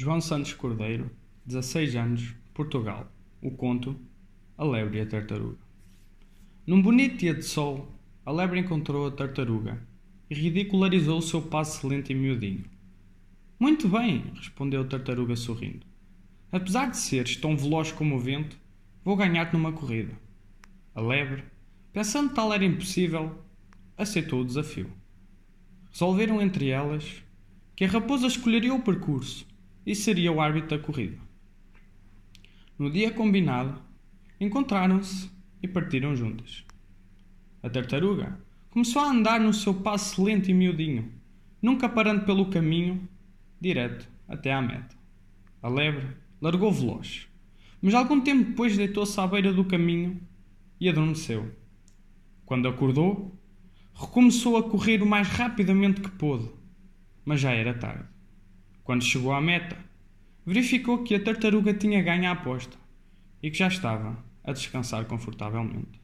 João Santos Cordeiro, 16 anos, Portugal. O conto A Lebre e a Tartaruga. Num bonito dia de sol, a lebre encontrou a tartaruga e ridicularizou o seu passo lento e miudinho. Muito bem, respondeu a tartaruga sorrindo. Apesar de seres tão veloz como o vento, vou ganhar-te numa corrida. A lebre, pensando que tal era impossível, aceitou o desafio. Resolveram entre elas que a raposa escolheria o percurso e seria o árbitro da corrida. No dia combinado, encontraram-se e partiram juntas. A tartaruga começou a andar no seu passo lento e miudinho, nunca parando pelo caminho, direto até à meta. A lebre largou veloz, mas algum tempo depois deitou-se à beira do caminho e adormeceu. Quando acordou, recomeçou a correr o mais rapidamente que pôde, mas já era tarde. Quando chegou à meta, verificou que a tartaruga tinha ganho a aposta e que já estava a descansar confortavelmente.